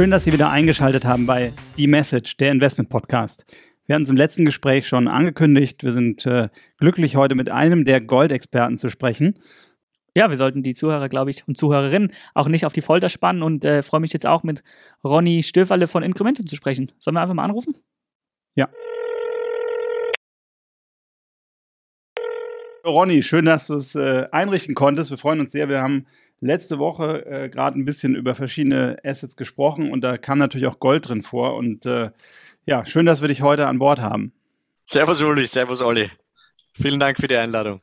Schön, dass Sie wieder eingeschaltet haben bei The Message, der Investment Podcast. Wir hatten es im letzten Gespräch schon angekündigt. Wir sind äh, glücklich, heute mit einem der Goldexperten zu sprechen. Ja, wir sollten die Zuhörer, glaube ich, und Zuhörerinnen auch nicht auf die Folter spannen und äh, freue mich jetzt auch mit Ronny Stöferle von Incrementum zu sprechen. Sollen wir einfach mal anrufen? Ja. Ronny, schön, dass du es äh, einrichten konntest. Wir freuen uns sehr. Wir haben letzte Woche äh, gerade ein bisschen über verschiedene Assets gesprochen und da kam natürlich auch Gold drin vor. Und äh, ja, schön, dass wir dich heute an Bord haben. Servus Uli, servus Olli. Vielen Dank für die Einladung.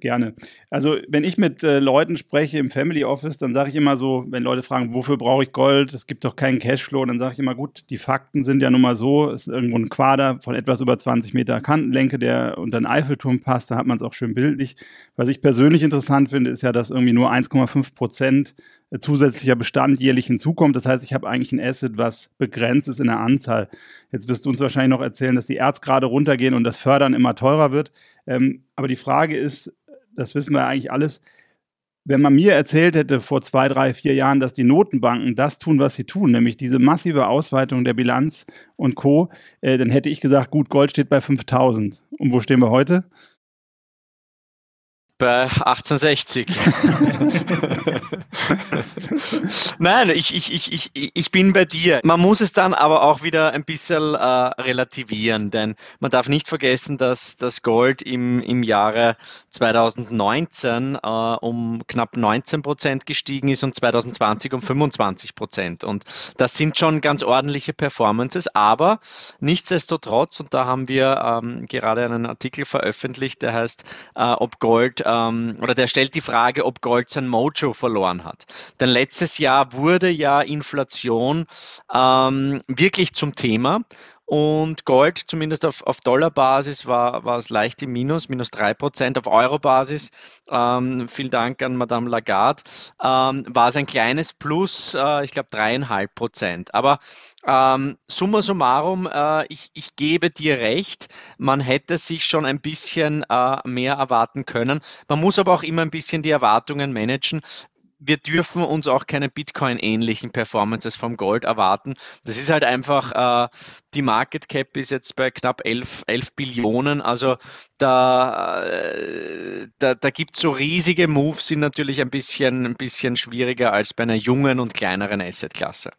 Gerne. Also, wenn ich mit äh, Leuten spreche im Family Office, dann sage ich immer so, wenn Leute fragen, wofür brauche ich Gold? Es gibt doch keinen Cashflow, dann sage ich immer, gut, die Fakten sind ja nun mal so, es ist irgendwo ein Quader von etwas über 20 Meter Kantenlänge, der unter den Eiffelturm passt, da hat man es auch schön bildlich. Was ich persönlich interessant finde, ist ja, dass irgendwie nur 1,5 Prozent zusätzlicher Bestand jährlich hinzukommt. Das heißt, ich habe eigentlich ein Asset, was begrenzt ist in der Anzahl. Jetzt wirst du uns wahrscheinlich noch erzählen, dass die Erzgrade runtergehen und das Fördern immer teurer wird. Ähm, aber die Frage ist, das wissen wir eigentlich alles. Wenn man mir erzählt hätte vor zwei, drei, vier Jahren, dass die Notenbanken das tun, was sie tun, nämlich diese massive Ausweitung der Bilanz und Co., äh, dann hätte ich gesagt, gut, Gold steht bei 5000. Und wo stehen wir heute? Bei 1860. Nein, ich, ich, ich, ich, ich bin bei dir. Man muss es dann aber auch wieder ein bisschen äh, relativieren, denn man darf nicht vergessen, dass das Gold im, im Jahre 2019 äh, um knapp 19 Prozent gestiegen ist und 2020 um 25 Prozent. Und das sind schon ganz ordentliche Performances, aber nichtsdestotrotz, und da haben wir ähm, gerade einen Artikel veröffentlicht, der heißt, äh, ob Gold ähm, oder der stellt die Frage, ob Gold sein Mojo verloren hat. Denn letztes Jahr wurde ja Inflation ähm, wirklich zum Thema. Und Gold, zumindest auf, auf Dollarbasis, war, war es leicht im Minus, minus 3%. Auf Eurobasis, ähm, vielen Dank an Madame Lagarde, ähm, war es ein kleines Plus, äh, ich glaube 3,5%. Aber ähm, summa summarum, äh, ich, ich gebe dir recht, man hätte sich schon ein bisschen äh, mehr erwarten können. Man muss aber auch immer ein bisschen die Erwartungen managen wir dürfen uns auch keine Bitcoin-ähnlichen Performances vom Gold erwarten. Das ist halt einfach, äh, die Market Cap ist jetzt bei knapp 11, 11 Billionen. Also da, äh, da, da gibt es so riesige Moves, sind natürlich ein bisschen, ein bisschen schwieriger als bei einer jungen und kleineren Asset-Klasse.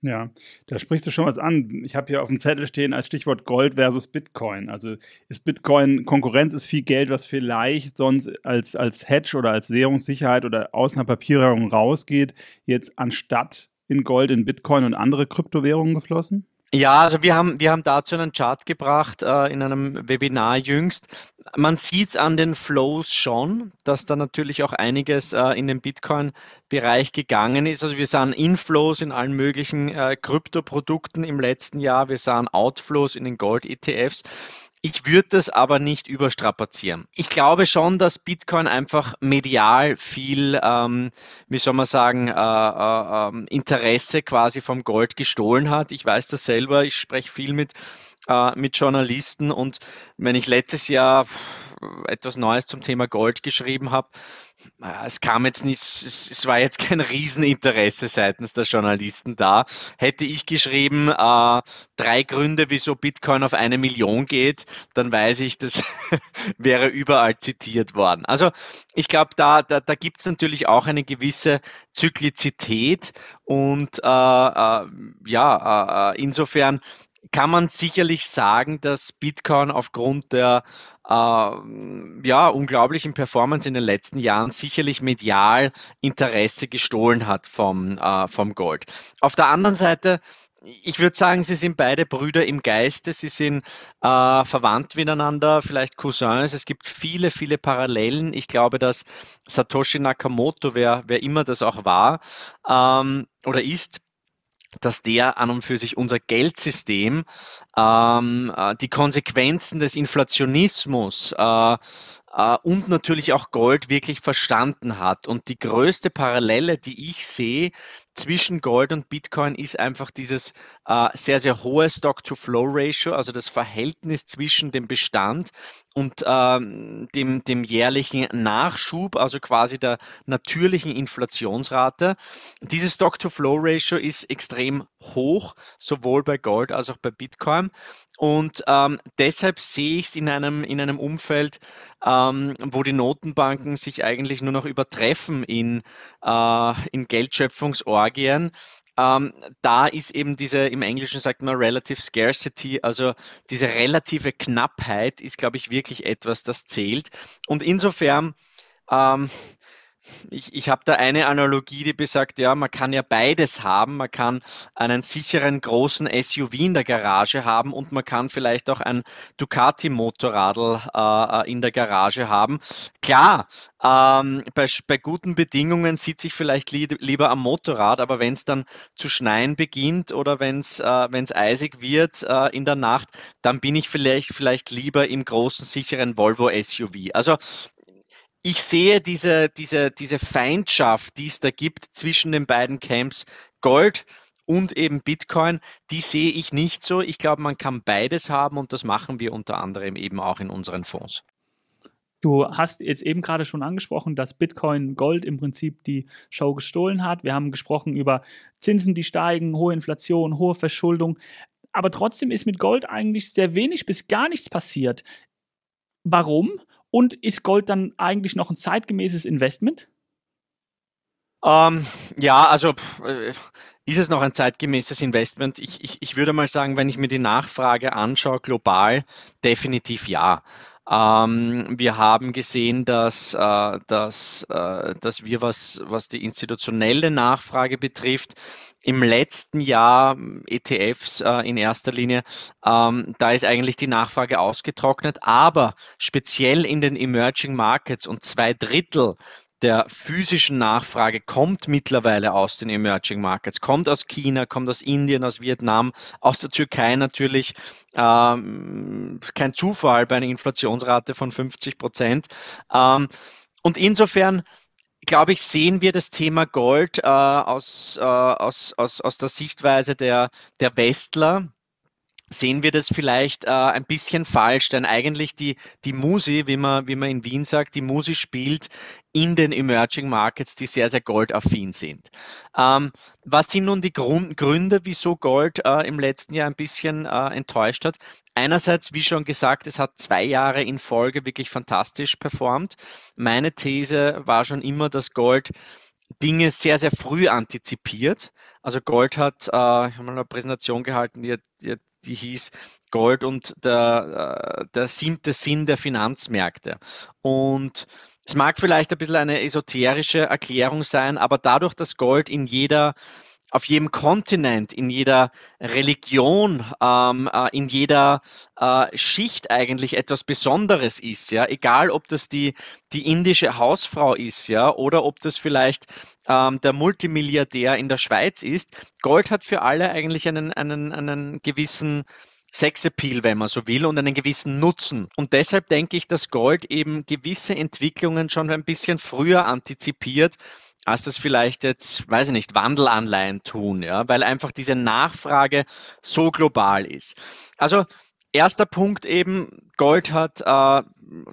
Ja, da sprichst du schon was an. Ich habe hier auf dem Zettel stehen als Stichwort Gold versus Bitcoin. Also ist Bitcoin Konkurrenz ist viel Geld, was vielleicht sonst als, als Hedge oder als Währungssicherheit oder aus einer Papierwährung rausgeht, jetzt anstatt in Gold, in Bitcoin und andere Kryptowährungen geflossen? Ja, also wir haben, wir haben dazu einen Chart gebracht äh, in einem Webinar jüngst. Man sieht es an den Flows schon, dass da natürlich auch einiges äh, in den Bitcoin-Bereich gegangen ist. Also wir sahen Inflows in allen möglichen äh, Kryptoprodukten im letzten Jahr, wir sahen Outflows in den Gold-ETFs. Ich würde das aber nicht überstrapazieren. Ich glaube schon, dass Bitcoin einfach medial viel, ähm, wie soll man sagen, äh, äh, ähm, Interesse quasi vom Gold gestohlen hat. Ich weiß das selber, ich spreche viel mit, äh, mit Journalisten und wenn ich letztes Jahr etwas Neues zum Thema Gold geschrieben habe, es kam jetzt nicht, es, war jetzt kein Rieseninteresse seitens der Journalisten da. Hätte ich geschrieben, äh, drei Gründe, wieso Bitcoin auf eine Million geht, dann weiß ich, das wäre überall zitiert worden. Also ich glaube, da, da, da gibt es natürlich auch eine gewisse Zyklizität und äh, äh, ja, äh, insofern kann man sicherlich sagen, dass Bitcoin aufgrund der äh, ja, unglaublichen Performance in den letzten Jahren sicherlich medial Interesse gestohlen hat vom, äh, vom Gold. Auf der anderen Seite ich würde sagen, sie sind beide Brüder im Geiste, sie sind äh, verwandt miteinander, vielleicht Cousins. Es gibt viele, viele Parallelen. Ich glaube, dass Satoshi Nakamoto, wer, wer immer das auch war ähm, oder ist, dass der an und für sich unser Geldsystem, ähm, äh, die Konsequenzen des Inflationismus äh, äh, und natürlich auch Gold wirklich verstanden hat. Und die größte Parallele, die ich sehe zwischen Gold und Bitcoin ist einfach dieses äh, sehr, sehr hohe Stock-to-Flow-Ratio, also das Verhältnis zwischen dem Bestand und ähm, dem, dem jährlichen Nachschub, also quasi der natürlichen Inflationsrate. Dieses Stock-to-Flow-Ratio ist extrem hoch, sowohl bei Gold als auch bei Bitcoin. Und ähm, deshalb sehe ich es in einem, in einem Umfeld, ähm, wo die Notenbanken sich eigentlich nur noch übertreffen in, äh, in Geldschöpfungsorgien. Ähm, da ist eben diese, im Englischen sagt man Relative Scarcity, also diese relative Knappheit ist, glaube ich, wirklich etwas, das zählt. Und insofern, ähm, ich, ich habe da eine Analogie, die besagt, ja, man kann ja beides haben. Man kann einen sicheren großen SUV in der Garage haben und man kann vielleicht auch ein Ducati-Motorradl äh, in der Garage haben. Klar, ähm, bei, bei guten Bedingungen sitze ich vielleicht li lieber am Motorrad, aber wenn es dann zu schneien beginnt oder wenn es äh, eisig wird äh, in der Nacht, dann bin ich vielleicht, vielleicht lieber im großen, sicheren Volvo SUV. Also ich sehe diese, diese, diese Feindschaft, die es da gibt zwischen den beiden Camps Gold und eben Bitcoin, die sehe ich nicht so. Ich glaube, man kann beides haben und das machen wir unter anderem eben auch in unseren Fonds. Du hast jetzt eben gerade schon angesprochen, dass Bitcoin Gold im Prinzip die Show gestohlen hat. Wir haben gesprochen über Zinsen, die steigen, hohe Inflation, hohe Verschuldung. Aber trotzdem ist mit Gold eigentlich sehr wenig bis gar nichts passiert. Warum? Und ist Gold dann eigentlich noch ein zeitgemäßes Investment? Ähm, ja, also äh, ist es noch ein zeitgemäßes Investment? Ich, ich, ich würde mal sagen, wenn ich mir die Nachfrage anschaue, global, definitiv ja. Ähm, wir haben gesehen, dass, äh, dass, äh, dass wir, was, was die institutionelle Nachfrage betrifft, im letzten Jahr ETFs äh, in erster Linie, ähm, da ist eigentlich die Nachfrage ausgetrocknet, aber speziell in den Emerging Markets und zwei Drittel der physischen Nachfrage kommt mittlerweile aus den Emerging Markets, kommt aus China, kommt aus Indien, aus Vietnam, aus der Türkei natürlich. Ähm, kein Zufall bei einer Inflationsrate von 50 Prozent. Ähm, und insofern glaube ich, sehen wir das Thema Gold äh, aus, äh, aus, aus, aus der Sichtweise der, der Westler sehen wir das vielleicht äh, ein bisschen falsch, denn eigentlich die, die Musi, wie man, wie man in Wien sagt, die Musi spielt in den Emerging Markets, die sehr, sehr goldaffin sind. Ähm, was sind nun die Grund, Gründe, wieso Gold äh, im letzten Jahr ein bisschen äh, enttäuscht hat? Einerseits, wie schon gesagt, es hat zwei Jahre in Folge wirklich fantastisch performt. Meine These war schon immer, dass Gold Dinge sehr, sehr früh antizipiert. Also Gold hat, äh, ich habe mal eine Präsentation gehalten, die, die, die hieß Gold und der, äh, der siebte Sinn der Finanzmärkte. Und es mag vielleicht ein bisschen eine esoterische Erklärung sein, aber dadurch, dass Gold in jeder auf jedem Kontinent, in jeder Religion, ähm, äh, in jeder äh, Schicht eigentlich etwas Besonderes ist, ja, egal ob das die, die indische Hausfrau ist, ja, oder ob das vielleicht ähm, der Multimilliardär in der Schweiz ist. Gold hat für alle eigentlich einen, einen, einen gewissen Sexappeal, wenn man so will, und einen gewissen Nutzen. Und deshalb denke ich, dass Gold eben gewisse Entwicklungen schon ein bisschen früher antizipiert, als das vielleicht jetzt, weiß ich nicht, Wandelanleihen tun, ja, weil einfach diese Nachfrage so global ist. Also erster Punkt eben, Gold hat äh,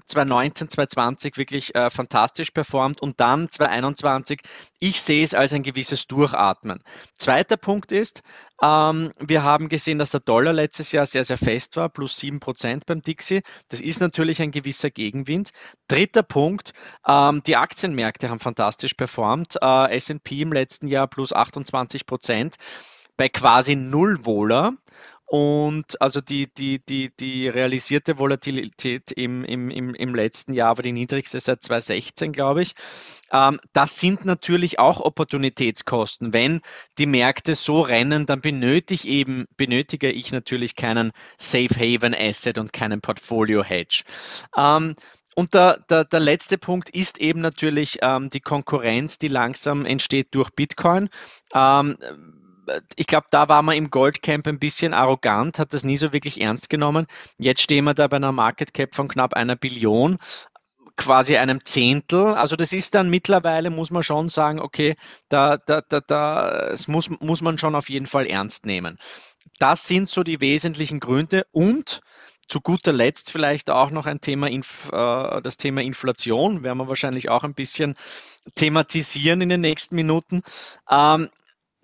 2019, 2020 wirklich äh, fantastisch performt und dann 2021, ich sehe es als ein gewisses Durchatmen. Zweiter Punkt ist, ähm, wir haben gesehen, dass der Dollar letztes Jahr sehr, sehr fest war, plus 7% beim Dixie. Das ist natürlich ein gewisser Gegenwind. Dritter Punkt, ähm, die Aktienmärkte haben fantastisch performt. Äh, S&P im letzten Jahr plus 28% bei quasi Null Wohler. Und also die, die, die, die realisierte Volatilität im, im, im, im letzten Jahr war die niedrigste seit 2016, glaube ich. Ähm, das sind natürlich auch Opportunitätskosten. Wenn die Märkte so rennen, dann benötige, eben, benötige ich natürlich keinen Safe Haven Asset und keinen Portfolio Hedge. Ähm, und der, der, der letzte Punkt ist eben natürlich ähm, die Konkurrenz, die langsam entsteht durch Bitcoin. Ähm, ich glaube, da war man im Goldcamp ein bisschen arrogant, hat das nie so wirklich ernst genommen. Jetzt stehen wir da bei einer Market Cap von knapp einer Billion. quasi einem Zehntel. Also das ist dann mittlerweile, muss man schon sagen, okay, da, da, da, da das muss, muss man schon auf jeden Fall ernst nehmen. Das sind so die wesentlichen Gründe und zu guter Letzt vielleicht auch noch ein Thema, äh, das Thema Inflation, werden wir wahrscheinlich auch ein bisschen thematisieren in den nächsten Minuten.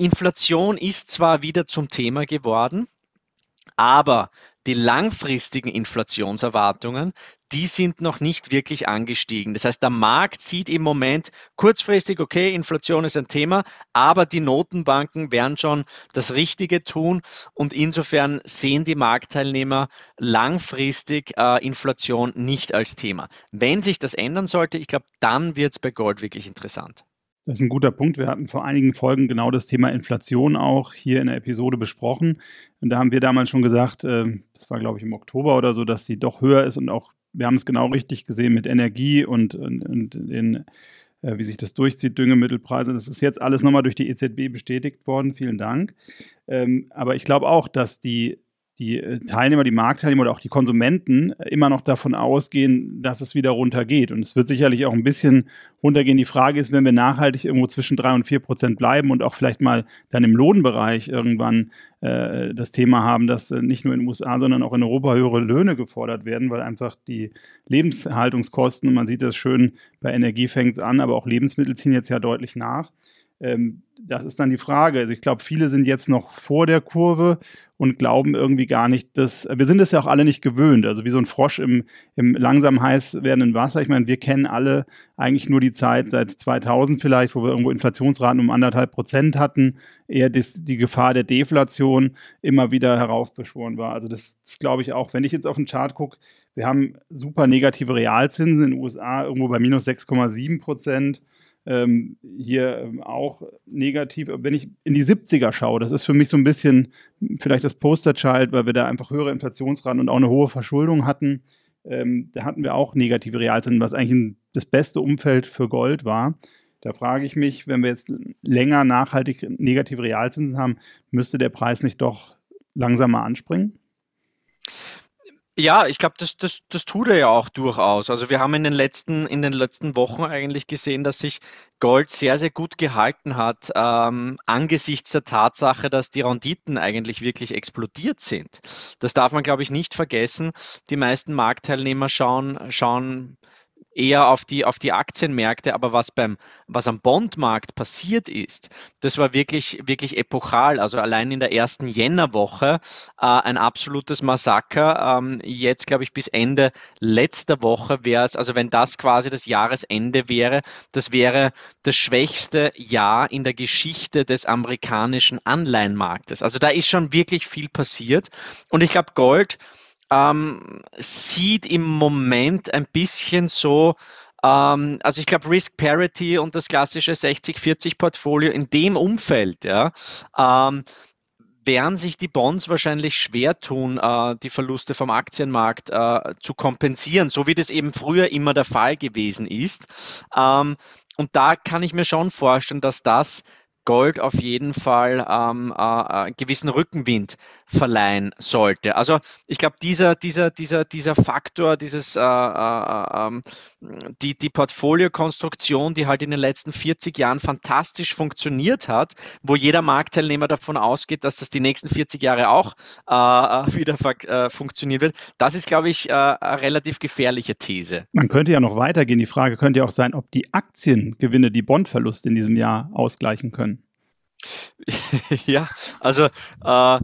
Inflation ist zwar wieder zum Thema geworden, aber die langfristigen Inflationserwartungen, die sind noch nicht wirklich angestiegen. Das heißt, der Markt sieht im Moment kurzfristig, okay, Inflation ist ein Thema, aber die Notenbanken werden schon das Richtige tun und insofern sehen die Marktteilnehmer langfristig äh, Inflation nicht als Thema. Wenn sich das ändern sollte, ich glaube, dann wird es bei Gold wirklich interessant. Das ist ein guter Punkt. Wir hatten vor einigen Folgen genau das Thema Inflation auch hier in der Episode besprochen. Und da haben wir damals schon gesagt, äh, das war glaube ich im Oktober oder so, dass sie doch höher ist und auch, wir haben es genau richtig gesehen mit Energie und, und, und den, äh, wie sich das durchzieht, Düngemittelpreise. Das ist jetzt alles nochmal durch die EZB bestätigt worden. Vielen Dank. Ähm, aber ich glaube auch, dass die die äh, Teilnehmer, die Marktteilnehmer oder auch die Konsumenten äh, immer noch davon ausgehen, dass es wieder runtergeht. Und es wird sicherlich auch ein bisschen runtergehen. Die Frage ist, wenn wir nachhaltig irgendwo zwischen drei und vier Prozent bleiben und auch vielleicht mal dann im Lohnbereich irgendwann äh, das Thema haben, dass äh, nicht nur in den USA, sondern auch in Europa höhere Löhne gefordert werden, weil einfach die Lebenshaltungskosten, und man sieht das schön, bei Energie fängt es an, aber auch Lebensmittel ziehen jetzt ja deutlich nach. Ähm, das ist dann die Frage. Also ich glaube, viele sind jetzt noch vor der Kurve und glauben irgendwie gar nicht, dass wir sind es ja auch alle nicht gewöhnt. Also wie so ein Frosch im, im langsam heiß werdenden Wasser. Ich meine, wir kennen alle eigentlich nur die Zeit seit 2000 vielleicht, wo wir irgendwo Inflationsraten um anderthalb Prozent hatten, eher das, die Gefahr der Deflation immer wieder heraufbeschworen war. Also das, das glaube ich auch. Wenn ich jetzt auf den Chart gucke, wir haben super negative Realzinsen in den USA irgendwo bei minus 6,7 Prozent ähm, hier ähm, auch negativ. Wenn ich in die 70er schaue, das ist für mich so ein bisschen vielleicht das Posterchild, weil wir da einfach höhere Inflationsraten und auch eine hohe Verschuldung hatten. Ähm, da hatten wir auch negative Realzinsen, was eigentlich ein, das beste Umfeld für Gold war. Da frage ich mich, wenn wir jetzt länger nachhaltig negative Realzinsen haben, müsste der Preis nicht doch langsamer anspringen? Ja, ich glaube, das, das, das tut er ja auch durchaus. Also wir haben in den letzten, in den letzten Wochen eigentlich gesehen, dass sich Gold sehr, sehr gut gehalten hat, ähm, angesichts der Tatsache, dass die Renditen eigentlich wirklich explodiert sind. Das darf man, glaube ich, nicht vergessen. Die meisten Marktteilnehmer schauen, schauen eher auf die, auf die Aktienmärkte, aber was beim, was am Bondmarkt passiert ist, das war wirklich, wirklich epochal. Also allein in der ersten Jännerwoche äh, ein absolutes Massaker. Ähm, jetzt, glaube ich, bis Ende letzter Woche wäre es, also wenn das quasi das Jahresende wäre, das wäre das schwächste Jahr in der Geschichte des amerikanischen Anleihenmarktes. Also da ist schon wirklich viel passiert. Und ich glaube, Gold, ähm, sieht im Moment ein bisschen so, ähm, also ich glaube Risk Parity und das klassische 60-40 Portfolio in dem Umfeld, ja, ähm, werden sich die Bonds wahrscheinlich schwer tun, äh, die Verluste vom Aktienmarkt äh, zu kompensieren, so wie das eben früher immer der Fall gewesen ist. Ähm, und da kann ich mir schon vorstellen, dass das Gold auf jeden Fall ähm, äh, äh, gewissen Rückenwind verleihen sollte. Also ich glaube, dieser, dieser, dieser, dieser Faktor, dieses, äh, äh, ähm, die, die Portfoliokonstruktion, die halt in den letzten 40 Jahren fantastisch funktioniert hat, wo jeder Marktteilnehmer davon ausgeht, dass das die nächsten 40 Jahre auch äh, äh, wieder funktionieren wird, das ist, glaube ich, eine relativ gefährliche These. Man könnte ja noch weitergehen. Die Frage könnte ja auch sein, ob die Aktiengewinne die Bondverluste in diesem Jahr ausgleichen können. ja, also äh,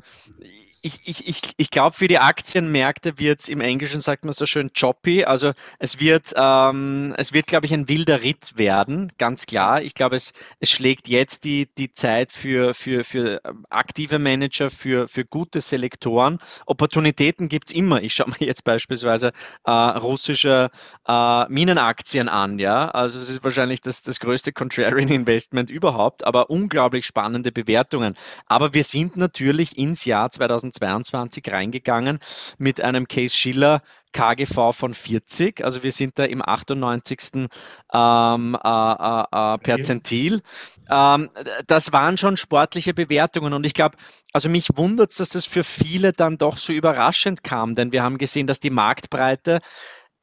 ich, ich, ich, ich glaube, für die Aktienmärkte wird es im Englischen, sagt man so schön, choppy. Also es wird, ähm, wird, glaube ich, ein wilder Ritt werden, ganz klar. Ich glaube, es, es schlägt jetzt die, die Zeit für, für, für aktive Manager, für, für gute Selektoren. Opportunitäten gibt es immer. Ich schaue mir jetzt beispielsweise äh, russische äh, Minenaktien an. Ja? Also es ist wahrscheinlich das, das größte Contrarian Investment überhaupt, aber unglaublich spannende Bewertungen. Aber wir sind natürlich ins Jahr 2020 2022 reingegangen mit einem Case Schiller KGV von 40. Also wir sind da im 98. Ähm, äh, äh, äh, Perzentil. Ähm, das waren schon sportliche Bewertungen und ich glaube, also mich wundert es, dass das für viele dann doch so überraschend kam, denn wir haben gesehen, dass die Marktbreite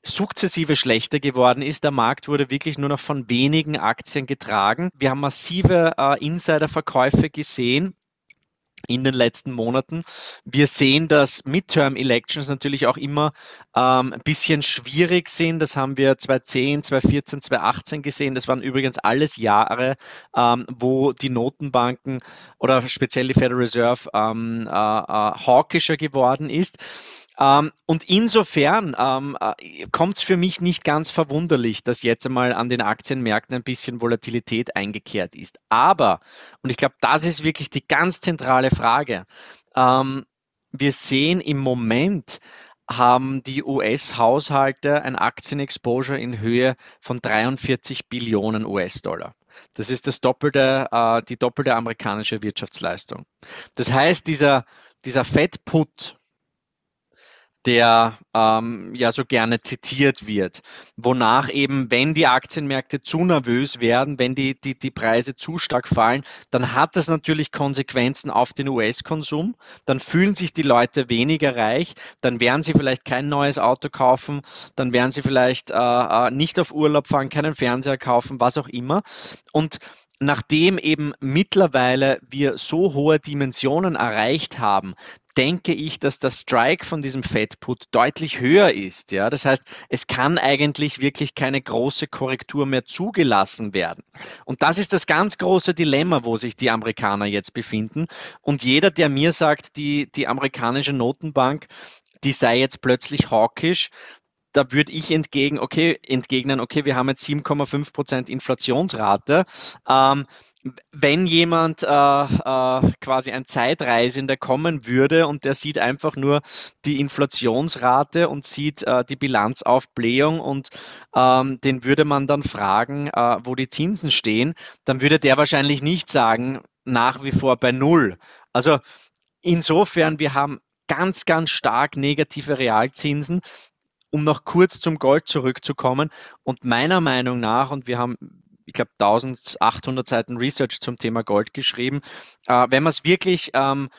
sukzessive schlechter geworden ist. Der Markt wurde wirklich nur noch von wenigen Aktien getragen. Wir haben massive äh, Insiderverkäufe gesehen in den letzten Monaten. Wir sehen, dass Midterm-Elections natürlich auch immer ähm, ein bisschen schwierig sind. Das haben wir 2010, 2014, 2018 gesehen. Das waren übrigens alles Jahre, ähm, wo die Notenbanken oder speziell die Federal Reserve ähm, äh, äh, hawkischer geworden ist. Ähm, und insofern ähm, äh, kommt es für mich nicht ganz verwunderlich, dass jetzt einmal an den Aktienmärkten ein bisschen Volatilität eingekehrt ist. Aber, und ich glaube, das ist wirklich die ganz zentrale Frage, ähm, wir sehen im Moment, haben die US-Haushalte ein Aktienexposure in Höhe von 43 Billionen US-Dollar. Das ist das doppelte, äh, die doppelte amerikanische Wirtschaftsleistung. Das heißt, dieser, dieser Fed-Put, der ähm, ja so gerne zitiert wird, wonach eben, wenn die Aktienmärkte zu nervös werden, wenn die, die, die Preise zu stark fallen, dann hat das natürlich Konsequenzen auf den US-Konsum, dann fühlen sich die Leute weniger reich, dann werden sie vielleicht kein neues Auto kaufen, dann werden sie vielleicht äh, äh nicht auf Urlaub fahren, keinen Fernseher kaufen, was auch immer. Und nachdem eben mittlerweile wir so hohe Dimensionen erreicht haben, denke ich, dass der Strike von diesem Fed-Put deutlich höher ist. Ja? Das heißt, es kann eigentlich wirklich keine große Korrektur mehr zugelassen werden. Und das ist das ganz große Dilemma, wo sich die Amerikaner jetzt befinden. Und jeder, der mir sagt, die, die amerikanische Notenbank, die sei jetzt plötzlich hawkisch, da würde ich entgegen, okay, entgegnen, okay, wir haben jetzt 7,5 Prozent Inflationsrate. Ähm, wenn jemand äh, äh, quasi ein Zeitreisender kommen würde und der sieht einfach nur die Inflationsrate und sieht äh, die Bilanzaufblähung und ähm, den würde man dann fragen, äh, wo die Zinsen stehen, dann würde der wahrscheinlich nicht sagen, nach wie vor bei Null. Also insofern, wir haben ganz, ganz stark negative Realzinsen um noch kurz zum Gold zurückzukommen. Und meiner Meinung nach, und wir haben ich glaube, 1800 Seiten Research zum Thema Gold geschrieben. Äh, wenn man es wirklich ähm,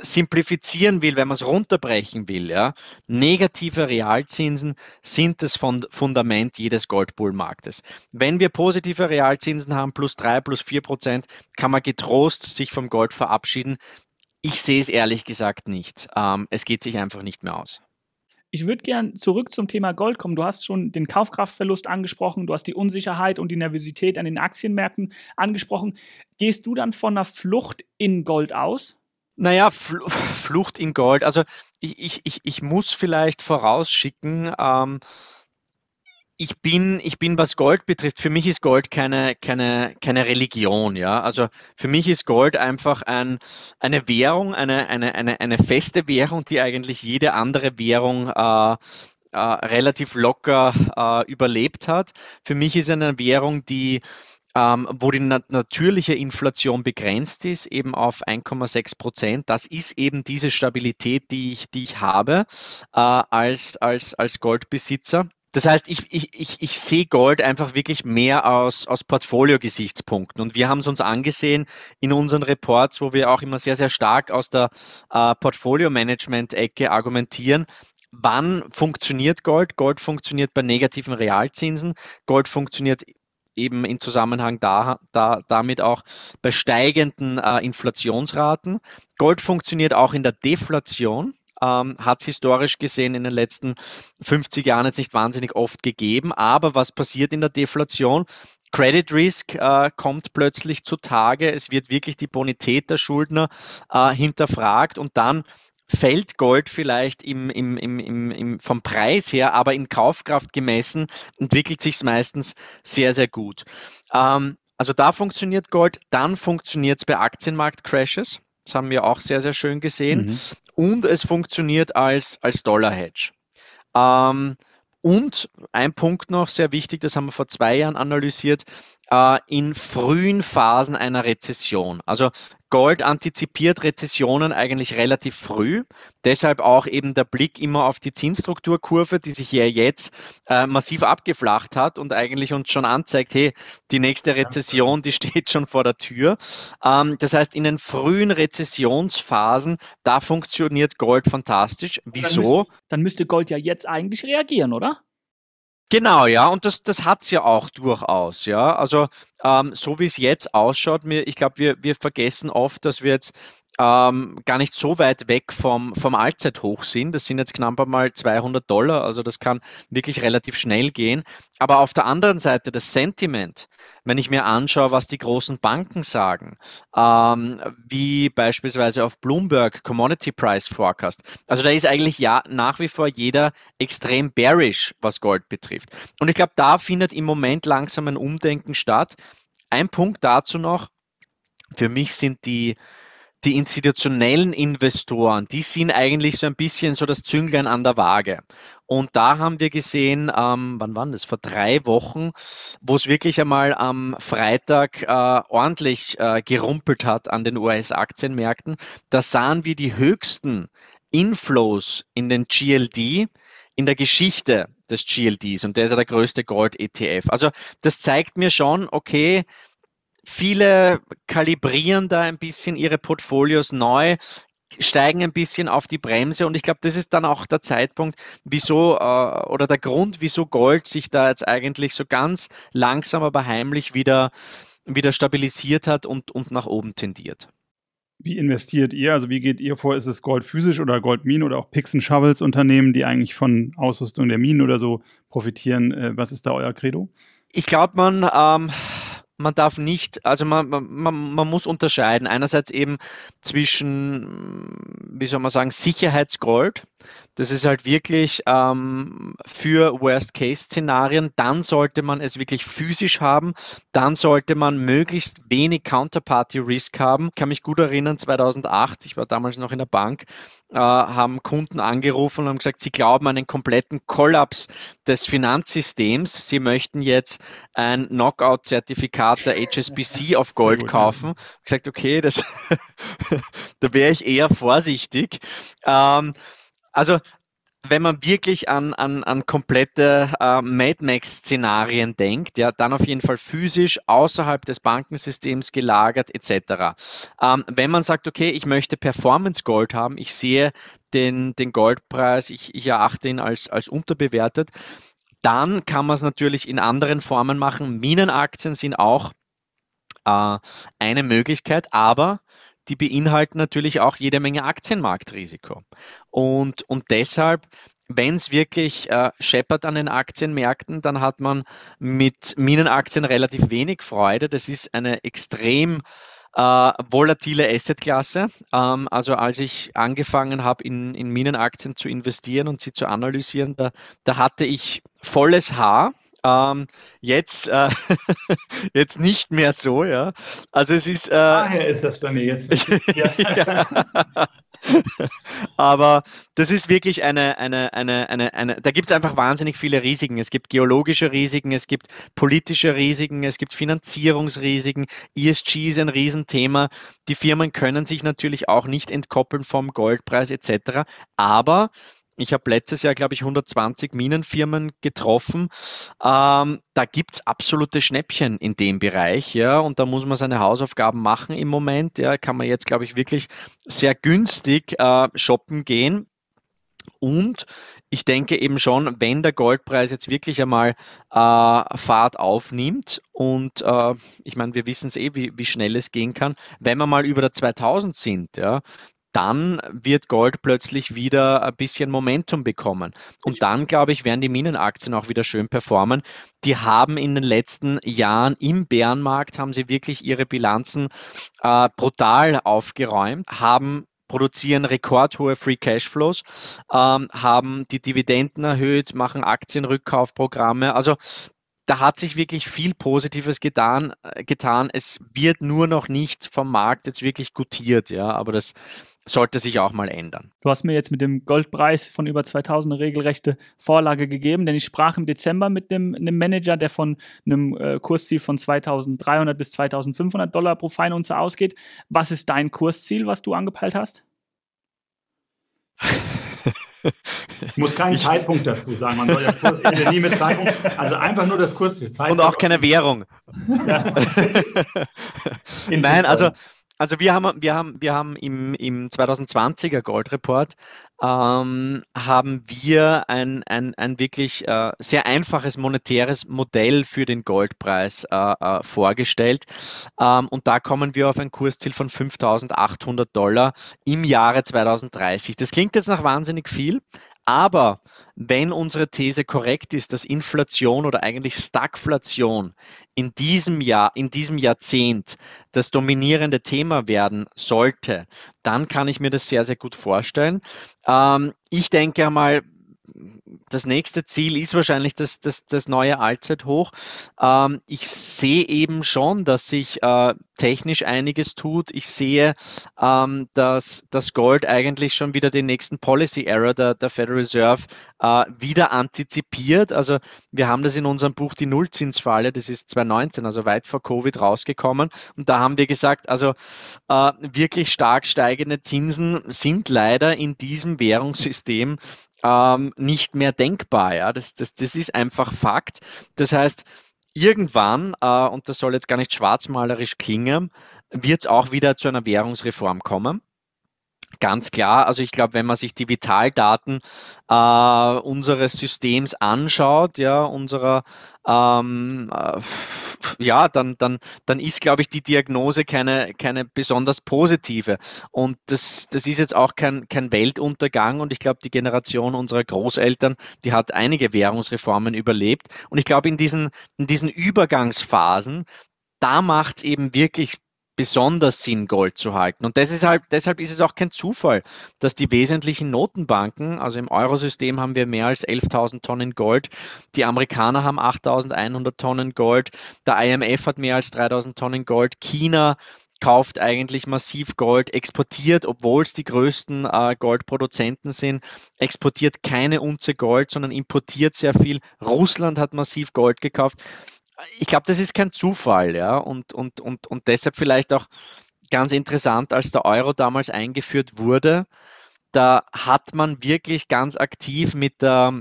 simplifizieren will, wenn man es runterbrechen will, ja, negative Realzinsen sind das Fundament jedes Goldbullmarktes. Wenn wir positive Realzinsen haben, plus drei, plus vier Prozent, kann man getrost sich vom Gold verabschieden. Ich sehe es ehrlich gesagt nicht. Ähm, es geht sich einfach nicht mehr aus. Ich würde gern zurück zum Thema Gold kommen. Du hast schon den Kaufkraftverlust angesprochen, du hast die Unsicherheit und die Nervosität an den Aktienmärkten angesprochen. Gehst du dann von einer Flucht in Gold aus? Naja, Flucht in Gold. Also ich, ich, ich muss vielleicht vorausschicken, ähm, ich bin, ich bin, was Gold betrifft, für mich ist Gold keine, keine, keine Religion, ja. Also für mich ist Gold einfach ein, eine Währung, eine, eine, eine, eine feste Währung, die eigentlich jede andere Währung äh, äh, relativ locker äh, überlebt hat. Für mich ist eine Währung, die ähm, wo die nat natürliche Inflation begrenzt ist, eben auf 1,6 Prozent. Das ist eben diese Stabilität, die ich, die ich habe äh, als, als, als Goldbesitzer. Das heißt, ich, ich, ich, ich sehe Gold einfach wirklich mehr aus, aus Portfolio-Gesichtspunkten. Und wir haben es uns angesehen in unseren Reports, wo wir auch immer sehr, sehr stark aus der äh, Portfolio-Management-Ecke argumentieren. Wann funktioniert Gold? Gold funktioniert bei negativen Realzinsen. Gold funktioniert eben in Zusammenhang da, da, damit auch bei steigenden äh, Inflationsraten. Gold funktioniert auch in der Deflation ähm, hat es historisch gesehen in den letzten 50 Jahren jetzt nicht wahnsinnig oft gegeben. Aber was passiert in der Deflation? Credit Risk äh, kommt plötzlich zutage. Es wird wirklich die Bonität der Schuldner äh, hinterfragt und dann fällt Gold vielleicht im, im, im, vom Preis her, aber in Kaufkraft gemessen entwickelt sich es meistens sehr, sehr gut. Ähm, also da funktioniert Gold, dann funktioniert es bei Aktienmarkt-Crashes. Das haben wir auch sehr, sehr schön gesehen. Mhm. Und es funktioniert als, als Dollar-Hedge. Ähm, und ein Punkt noch sehr wichtig, das haben wir vor zwei Jahren analysiert, äh, in frühen Phasen einer Rezession. Also Gold antizipiert Rezessionen eigentlich relativ früh. Deshalb auch eben der Blick immer auf die Zinsstrukturkurve, die sich ja jetzt äh, massiv abgeflacht hat und eigentlich uns schon anzeigt, hey, die nächste Rezession, die steht schon vor der Tür. Ähm, das heißt, in den frühen Rezessionsphasen, da funktioniert Gold fantastisch. Wieso? Dann müsste, dann müsste Gold ja jetzt eigentlich reagieren, oder? Genau, ja, und das, das hat es ja auch durchaus, ja. Also ähm, so wie es jetzt ausschaut, mir, ich glaube, wir, wir vergessen oft, dass wir jetzt ähm, gar nicht so weit weg vom, vom Allzeithoch sind. Das sind jetzt knapp einmal 200 Dollar, also das kann wirklich relativ schnell gehen. Aber auf der anderen Seite das Sentiment, wenn ich mir anschaue, was die großen Banken sagen, ähm, wie beispielsweise auf Bloomberg Commodity Price Forecast, also da ist eigentlich ja nach wie vor jeder extrem bearish, was Gold betrifft. Und ich glaube, da findet im Moment langsam ein Umdenken statt. Ein Punkt dazu noch, für mich sind die die institutionellen Investoren, die sind eigentlich so ein bisschen so das Zünglein an der Waage. Und da haben wir gesehen, ähm, wann war das? Vor drei Wochen, wo es wirklich einmal am Freitag äh, ordentlich äh, gerumpelt hat an den US-Aktienmärkten. Da sahen wir die höchsten Inflows in den GLD in der Geschichte des GLDs und der ist ja der größte Gold-ETF. Also das zeigt mir schon, okay, Viele kalibrieren da ein bisschen ihre Portfolios neu, steigen ein bisschen auf die Bremse und ich glaube, das ist dann auch der Zeitpunkt, wieso äh, oder der Grund, wieso Gold sich da jetzt eigentlich so ganz langsam, aber heimlich wieder, wieder stabilisiert hat und, und nach oben tendiert. Wie investiert ihr? Also wie geht ihr vor? Ist es Gold physisch oder Goldminen oder auch Picks and Shovels Unternehmen, die eigentlich von Ausrüstung der Minen oder so profitieren? Äh, was ist da euer Credo? Ich glaube, man ähm, man darf nicht, also man, man, man muss unterscheiden. Einerseits eben zwischen, wie soll man sagen, Sicherheitsgold. Das ist halt wirklich ähm, für Worst-Case-Szenarien. Dann sollte man es wirklich physisch haben. Dann sollte man möglichst wenig Counterparty-Risk haben. Ich kann mich gut erinnern, 2008, ich war damals noch in der Bank, äh, haben Kunden angerufen und haben gesagt, sie glauben an einen kompletten Kollaps des Finanzsystems. Sie möchten jetzt ein Knockout-Zertifikat der HSBC auf Gold gut, kaufen. Ja. Ich gesagt, okay, das, da wäre ich eher vorsichtig. Ähm, also wenn man wirklich an, an, an komplette äh, Mad Max-Szenarien denkt, ja, dann auf jeden Fall physisch außerhalb des Bankensystems gelagert etc. Ähm, wenn man sagt, okay, ich möchte Performance Gold haben, ich sehe den, den Goldpreis, ich, ich erachte ihn als, als unterbewertet, dann kann man es natürlich in anderen Formen machen. Minenaktien sind auch äh, eine Möglichkeit, aber die beinhalten natürlich auch jede Menge Aktienmarktrisiko. Und, und deshalb, wenn es wirklich äh, scheppert an den Aktienmärkten, dann hat man mit Minenaktien relativ wenig Freude. Das ist eine extrem äh, volatile Assetklasse. Ähm, also als ich angefangen habe, in, in Minenaktien zu investieren und sie zu analysieren, da, da hatte ich volles Haar ähm, jetzt, äh, jetzt nicht mehr so, ja. Also es ist. Äh, Daher ist das bei mir jetzt. ja. Aber das ist wirklich eine, eine, eine, eine, eine da gibt es einfach wahnsinnig viele Risiken. Es gibt geologische Risiken, es gibt politische Risiken, es gibt Finanzierungsrisiken. ESG ist ein Riesenthema. Die Firmen können sich natürlich auch nicht entkoppeln vom Goldpreis etc. Aber ich habe letztes Jahr, glaube ich, 120 Minenfirmen getroffen. Ähm, da gibt es absolute Schnäppchen in dem Bereich, ja, und da muss man seine Hausaufgaben machen im Moment. Ja, kann man jetzt, glaube ich, wirklich sehr günstig äh, shoppen gehen. Und ich denke eben schon, wenn der Goldpreis jetzt wirklich einmal äh, Fahrt aufnimmt und äh, ich meine, wir wissen es eh, wie, wie schnell es gehen kann, wenn wir mal über der 2000 sind, ja, dann wird Gold plötzlich wieder ein bisschen Momentum bekommen. Und dann, glaube ich, werden die Minenaktien auch wieder schön performen. Die haben in den letzten Jahren im Bärenmarkt, haben sie wirklich ihre Bilanzen äh, brutal aufgeräumt, haben produzieren rekordhohe Free Cashflows, ähm, haben die Dividenden erhöht, machen Aktienrückkaufprogramme. Also da hat sich wirklich viel Positives getan, äh, getan. Es wird nur noch nicht vom Markt jetzt wirklich gutiert, ja, aber das sollte sich auch mal ändern. Du hast mir jetzt mit dem Goldpreis von über 2000 eine regelrechte Vorlage gegeben, denn ich sprach im Dezember mit einem, einem Manager, der von einem äh, Kursziel von 2300 bis 2500 Dollar pro Feinunze ausgeht. Was ist dein Kursziel, was du angepeilt hast? Ich muss keinen ich, Zeitpunkt dazu sagen. Man soll ja Kurs, nie mit Zeitpunkt. Also einfach nur das Kursziel. Und auch keine Währung. Ja. Nein, also also wir haben, wir haben, wir haben im, im 2020er Goldreport ähm, haben wir ein, ein, ein wirklich äh, sehr einfaches monetäres Modell für den Goldpreis äh, äh, vorgestellt. Ähm, und da kommen wir auf ein Kursziel von 5.800 Dollar im Jahre 2030. Das klingt jetzt nach wahnsinnig viel, aber wenn unsere These korrekt ist, dass Inflation oder eigentlich Stagflation in diesem Jahr, in diesem Jahrzehnt das dominierende Thema werden sollte, dann kann ich mir das sehr, sehr gut vorstellen. Ähm, ich denke einmal, das nächste Ziel ist wahrscheinlich das, das, das neue Allzeithoch. Ähm, ich sehe eben schon, dass sich äh, technisch einiges tut. Ich sehe, ähm, dass das Gold eigentlich schon wieder den nächsten Policy Error der, der Federal Reserve äh, wieder antizipiert. Also wir haben das in unserem Buch Die Nullzinsfalle, das ist 2019, also weit vor Covid rausgekommen. Und da haben wir gesagt, also äh, wirklich stark steigende Zinsen sind leider in diesem Währungssystem ähm, nicht mehr denkbar. Ja? Das, das, das ist einfach Fakt. Das heißt, irgendwann, äh, und das soll jetzt gar nicht schwarzmalerisch klingen, wird es auch wieder zu einer Währungsreform kommen. Ganz klar, also ich glaube, wenn man sich die Vitaldaten äh, unseres Systems anschaut, ja, unserer, ähm, äh, ja, dann, dann, dann ist, glaube ich, die Diagnose keine, keine besonders positive. Und das, das ist jetzt auch kein, kein Weltuntergang. Und ich glaube, die Generation unserer Großeltern, die hat einige Währungsreformen überlebt. Und ich glaube, in diesen, in diesen Übergangsphasen, da macht es eben wirklich besonders Sinn, Gold zu halten. Und ist halt, deshalb ist es auch kein Zufall, dass die wesentlichen Notenbanken, also im Eurosystem haben wir mehr als 11.000 Tonnen Gold, die Amerikaner haben 8.100 Tonnen Gold, der IMF hat mehr als 3.000 Tonnen Gold, China kauft eigentlich massiv Gold, exportiert, obwohl es die größten äh, Goldproduzenten sind, exportiert keine Unze Gold, sondern importiert sehr viel. Russland hat massiv Gold gekauft ich glaube, das ist kein Zufall, ja, und, und, und, und deshalb vielleicht auch ganz interessant, als der Euro damals eingeführt wurde, da hat man wirklich ganz aktiv mit, der,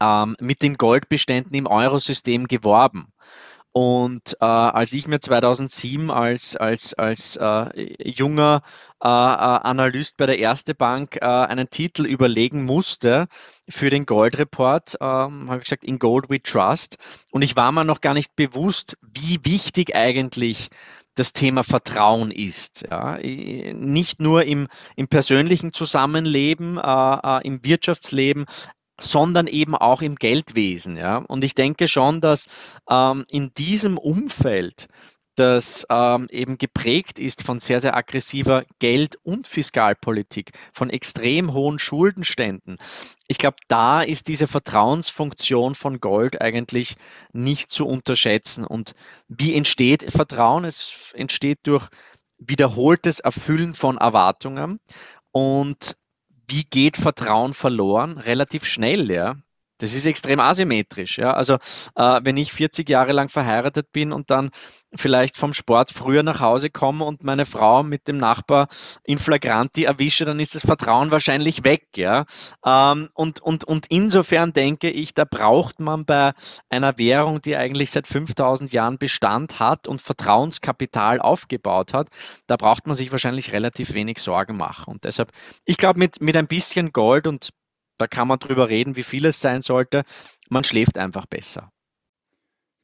ähm, mit den Goldbeständen im Eurosystem geworben. Und äh, als ich mir 2007 als, als, als äh, junger äh, äh, Analyst bei der Erste Bank äh, einen Titel überlegen musste für den Gold Report, ähm, habe ich gesagt, in Gold we trust. Und ich war mir noch gar nicht bewusst, wie wichtig eigentlich das Thema Vertrauen ist. Ja. Nicht nur im, im persönlichen Zusammenleben, äh, äh im Wirtschaftsleben, sondern eben auch im Geldwesen. Ja? Und ich denke schon, dass ähm, in diesem Umfeld, das ähm, eben geprägt ist von sehr, sehr aggressiver Geld- und Fiskalpolitik, von extrem hohen Schuldenständen. Ich glaube, da ist diese Vertrauensfunktion von Gold eigentlich nicht zu unterschätzen. Und wie entsteht Vertrauen? Es entsteht durch wiederholtes Erfüllen von Erwartungen. Und wie geht Vertrauen verloren? Relativ schnell, ja. Das ist extrem asymmetrisch. Ja? Also äh, wenn ich 40 Jahre lang verheiratet bin und dann vielleicht vom Sport früher nach Hause komme und meine Frau mit dem Nachbar in Flagranti erwische, dann ist das Vertrauen wahrscheinlich weg. Ja? Ähm, und, und, und insofern denke ich, da braucht man bei einer Währung, die eigentlich seit 5000 Jahren Bestand hat und Vertrauenskapital aufgebaut hat, da braucht man sich wahrscheinlich relativ wenig Sorgen machen. Und deshalb, ich glaube, mit, mit ein bisschen Gold und da kann man drüber reden, wie viel es sein sollte. Man schläft einfach besser.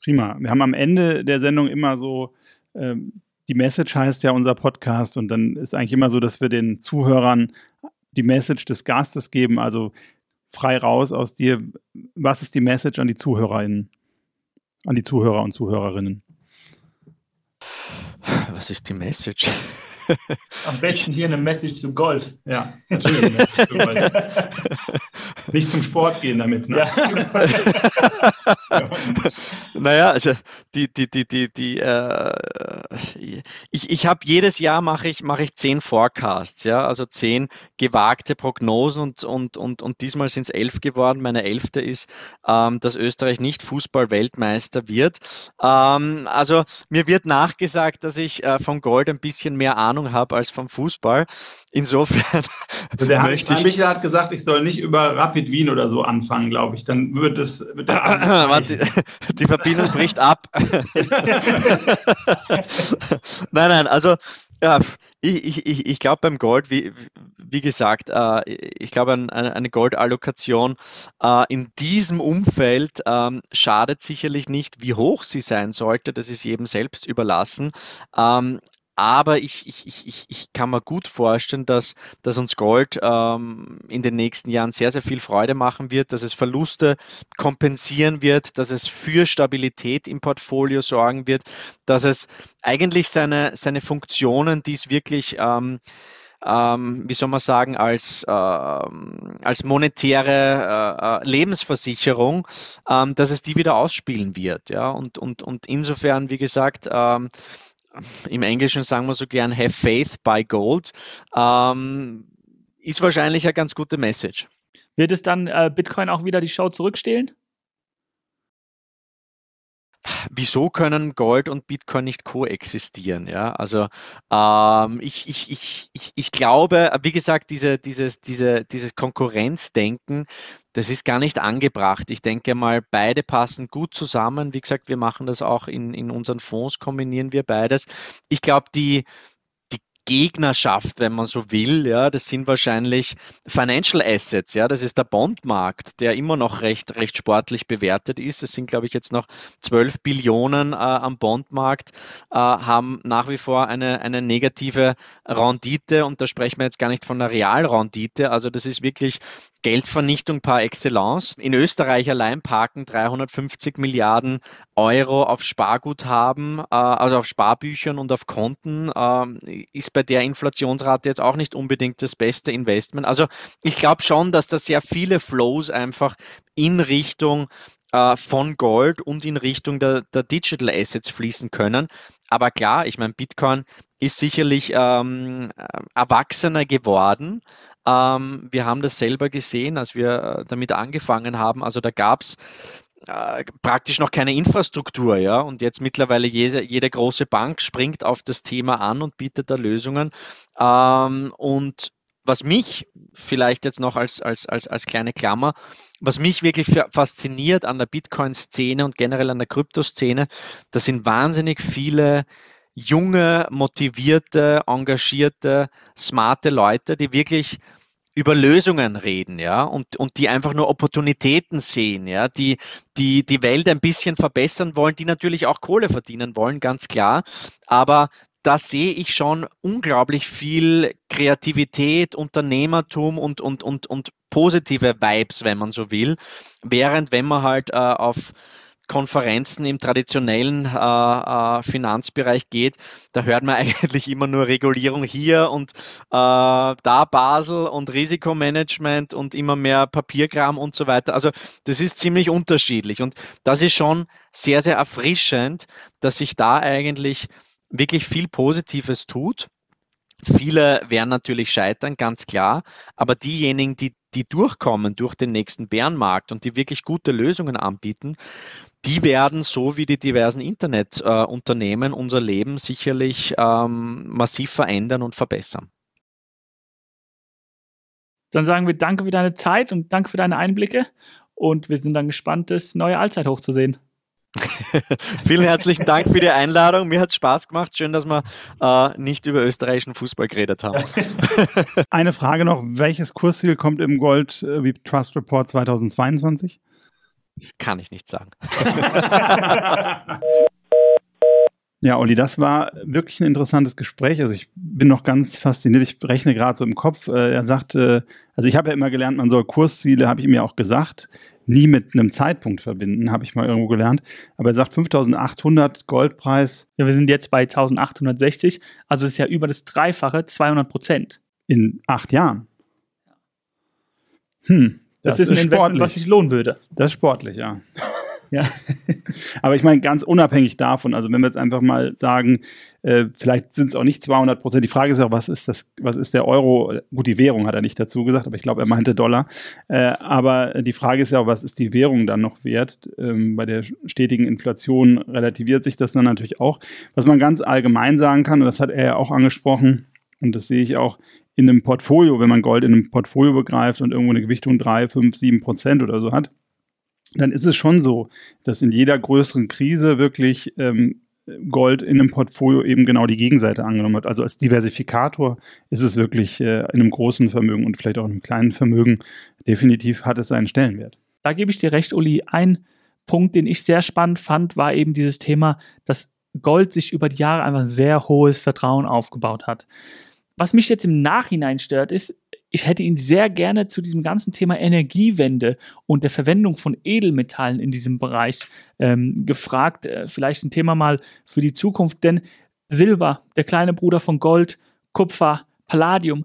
Prima. Wir haben am Ende der Sendung immer so, ähm, die Message heißt ja unser Podcast und dann ist eigentlich immer so, dass wir den Zuhörern die Message des Gastes geben, also frei raus aus dir. Was ist die Message an die Zuhörerinnen, an die Zuhörer und Zuhörerinnen? Was ist die Message? Am besten hier eine Message zu Gold. Ja, natürlich. Nicht zum Sport gehen damit. Ne? Ja. naja, also die, die, die, die, die äh, ich, ich habe jedes Jahr mache ich, mache ich zehn Forecasts, ja, also zehn gewagte Prognosen und, und, und, und diesmal sind es elf geworden. Meine elfte ist, ähm, dass Österreich nicht Fußball-Weltmeister wird. Ähm, also mir wird nachgesagt, dass ich äh, von Gold ein bisschen mehr Ahnung Ahnung habe als vom Fußball. Insofern. Also der möchte ich, Michael hat gesagt, ich soll nicht über Rapid Wien oder so anfangen, glaube ich. Dann wird es. Wird die, die Verbindung bricht ab. nein, nein, also ja, ich, ich, ich glaube beim Gold, wie, wie gesagt, äh, ich glaube eine, eine Goldallokation äh, in diesem Umfeld ähm, schadet sicherlich nicht, wie hoch sie sein sollte. Das ist jedem selbst überlassen. Ähm, aber ich, ich, ich, ich kann mir gut vorstellen, dass, dass uns Gold ähm, in den nächsten Jahren sehr, sehr viel Freude machen wird, dass es Verluste kompensieren wird, dass es für Stabilität im Portfolio sorgen wird, dass es eigentlich seine, seine Funktionen, die es wirklich ähm, ähm, wie soll man sagen, als, äh, als monetäre äh, Lebensversicherung, ähm, dass es die wieder ausspielen wird. Ja? Und, und, und insofern, wie gesagt, ähm, im Englischen sagen wir so gern, have faith by gold, ähm, ist wahrscheinlich eine ganz gute Message. Wird es dann äh, Bitcoin auch wieder die Show zurückstehlen? Wieso können Gold und Bitcoin nicht koexistieren? Ja, also ähm, ich, ich, ich, ich, ich glaube, wie gesagt, diese, dieses, diese, dieses Konkurrenzdenken, das ist gar nicht angebracht. Ich denke mal, beide passen gut zusammen. Wie gesagt, wir machen das auch in, in unseren Fonds, kombinieren wir beides. Ich glaube, die, Gegnerschaft, wenn man so will. Ja, das sind wahrscheinlich Financial Assets. Ja, das ist der Bondmarkt, der immer noch recht, recht sportlich bewertet ist. Es sind, glaube ich, jetzt noch 12 Billionen äh, am Bondmarkt, äh, haben nach wie vor eine, eine negative Rendite und da sprechen wir jetzt gar nicht von einer Realrendite. Also das ist wirklich Geldvernichtung par excellence. In Österreich allein parken 350 Milliarden Euro auf Sparguthaben, äh, also auf Sparbüchern und auf Konten. Äh, ist bei der Inflationsrate jetzt auch nicht unbedingt das beste Investment. Also ich glaube schon, dass da sehr viele Flows einfach in Richtung äh, von Gold und in Richtung der, der, Digital Assets fließen können. Aber klar, ich meine, Bitcoin ist sicherlich ähm, erwachsener geworden. Ähm, wir haben das selber gesehen, als wir äh, damit angefangen haben. Also da gab es äh, praktisch noch keine Infrastruktur, ja. Und jetzt mittlerweile jede, jede große Bank springt auf das Thema an und bietet da Lösungen. Ähm, und was mich vielleicht jetzt noch als, als, als, als kleine Klammer, was mich wirklich fasziniert an der Bitcoin-Szene und generell an der Kryptoszene, das sind wahnsinnig viele junge, motivierte, engagierte, smarte Leute, die wirklich über Lösungen reden, ja, und, und die einfach nur Opportunitäten sehen, ja, die, die die Welt ein bisschen verbessern wollen, die natürlich auch Kohle verdienen wollen, ganz klar. Aber da sehe ich schon unglaublich viel Kreativität, Unternehmertum und, und, und, und positive Vibes, wenn man so will. Während wenn man halt äh, auf Konferenzen im traditionellen äh, äh, Finanzbereich geht, da hört man eigentlich immer nur Regulierung hier und äh, da Basel und Risikomanagement und immer mehr Papierkram und so weiter. Also das ist ziemlich unterschiedlich und das ist schon sehr, sehr erfrischend, dass sich da eigentlich wirklich viel Positives tut. Viele werden natürlich scheitern, ganz klar, aber diejenigen, die, die durchkommen durch den nächsten Bärenmarkt und die wirklich gute Lösungen anbieten, die werden so wie die diversen Internetunternehmen äh, unser Leben sicherlich ähm, massiv verändern und verbessern. Dann sagen wir danke für deine Zeit und danke für deine Einblicke und wir sind dann gespannt, das neue Allzeithoch zu sehen. Vielen herzlichen Dank für die Einladung. Mir hat es Spaß gemacht. Schön, dass wir äh, nicht über österreichischen Fußball geredet haben. Eine Frage noch: Welches Kursziel kommt im Gold äh, wie Trust Report 2022? Das kann ich nicht sagen. Ja, Olli, das war wirklich ein interessantes Gespräch. Also ich bin noch ganz fasziniert. Ich rechne gerade so im Kopf. Äh, er sagte, also ich habe ja immer gelernt, man soll Kursziele, habe ich ihm ja auch gesagt, nie mit einem Zeitpunkt verbinden, habe ich mal irgendwo gelernt. Aber er sagt 5800 Goldpreis. Ja, wir sind jetzt bei 1860. Also das ist ja über das Dreifache, 200 Prozent. In acht Jahren. Hm, das, das ist ein ist Investment, sportlich. was sich lohnen würde. Das ist sportlich, ja. Ja. Aber ich meine, ganz unabhängig davon, also wenn wir jetzt einfach mal sagen, äh, vielleicht sind es auch nicht 200 Prozent. Die Frage ist auch, was ist das, was ist der Euro? Gut, die Währung hat er nicht dazu gesagt, aber ich glaube, er meinte Dollar. Äh, aber die Frage ist ja auch, was ist die Währung dann noch wert? Ähm, bei der stetigen Inflation relativiert sich das dann natürlich auch. Was man ganz allgemein sagen kann, und das hat er ja auch angesprochen, und das sehe ich auch, in einem Portfolio, wenn man Gold in einem Portfolio begreift und irgendwo eine Gewichtung 3, 5, 7 Prozent oder so hat, dann ist es schon so, dass in jeder größeren Krise wirklich ähm, Gold in einem Portfolio eben genau die Gegenseite angenommen hat. Also als Diversifikator ist es wirklich äh, in einem großen Vermögen und vielleicht auch in einem kleinen Vermögen definitiv hat es seinen Stellenwert. Da gebe ich dir recht, Uli. Ein Punkt, den ich sehr spannend fand, war eben dieses Thema, dass Gold sich über die Jahre einfach sehr hohes Vertrauen aufgebaut hat. Was mich jetzt im Nachhinein stört, ist, ich hätte ihn sehr gerne zu diesem ganzen Thema Energiewende und der Verwendung von Edelmetallen in diesem Bereich ähm, gefragt. Äh, vielleicht ein Thema mal für die Zukunft, denn Silber, der kleine Bruder von Gold, Kupfer, Palladium,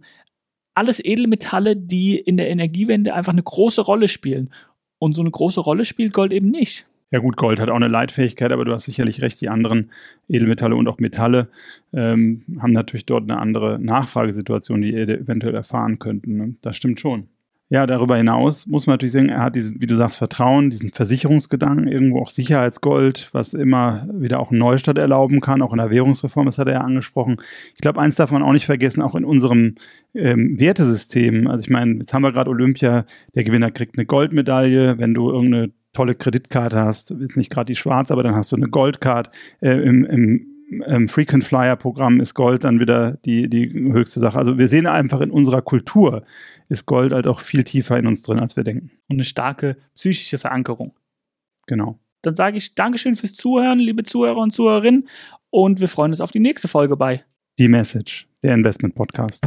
alles Edelmetalle, die in der Energiewende einfach eine große Rolle spielen. Und so eine große Rolle spielt Gold eben nicht. Ja gut, Gold hat auch eine Leitfähigkeit, aber du hast sicherlich recht, die anderen Edelmetalle und auch Metalle ähm, haben natürlich dort eine andere Nachfragesituation, die ihr eventuell erfahren könnten. Ne? Das stimmt schon. Ja, darüber hinaus muss man natürlich sagen, er hat diesen, wie du sagst, Vertrauen, diesen Versicherungsgedanken, irgendwo auch Sicherheitsgold, was immer wieder auch einen Neustart erlauben kann, auch in der Währungsreform, das hat er ja angesprochen. Ich glaube, eins darf man auch nicht vergessen, auch in unserem ähm, Wertesystem. Also ich meine, jetzt haben wir gerade Olympia, der Gewinner kriegt eine Goldmedaille, wenn du irgendeine tolle Kreditkarte hast, jetzt nicht gerade die schwarze, aber dann hast du eine Goldcard. Äh, Im im ähm, Frequent Flyer Programm ist Gold dann wieder die, die höchste Sache. Also wir sehen einfach in unserer Kultur ist Gold halt auch viel tiefer in uns drin, als wir denken. Und eine starke psychische Verankerung. Genau. Dann sage ich Dankeschön fürs Zuhören, liebe Zuhörer und Zuhörerinnen. Und wir freuen uns auf die nächste Folge bei Die Message, der Investment Podcast.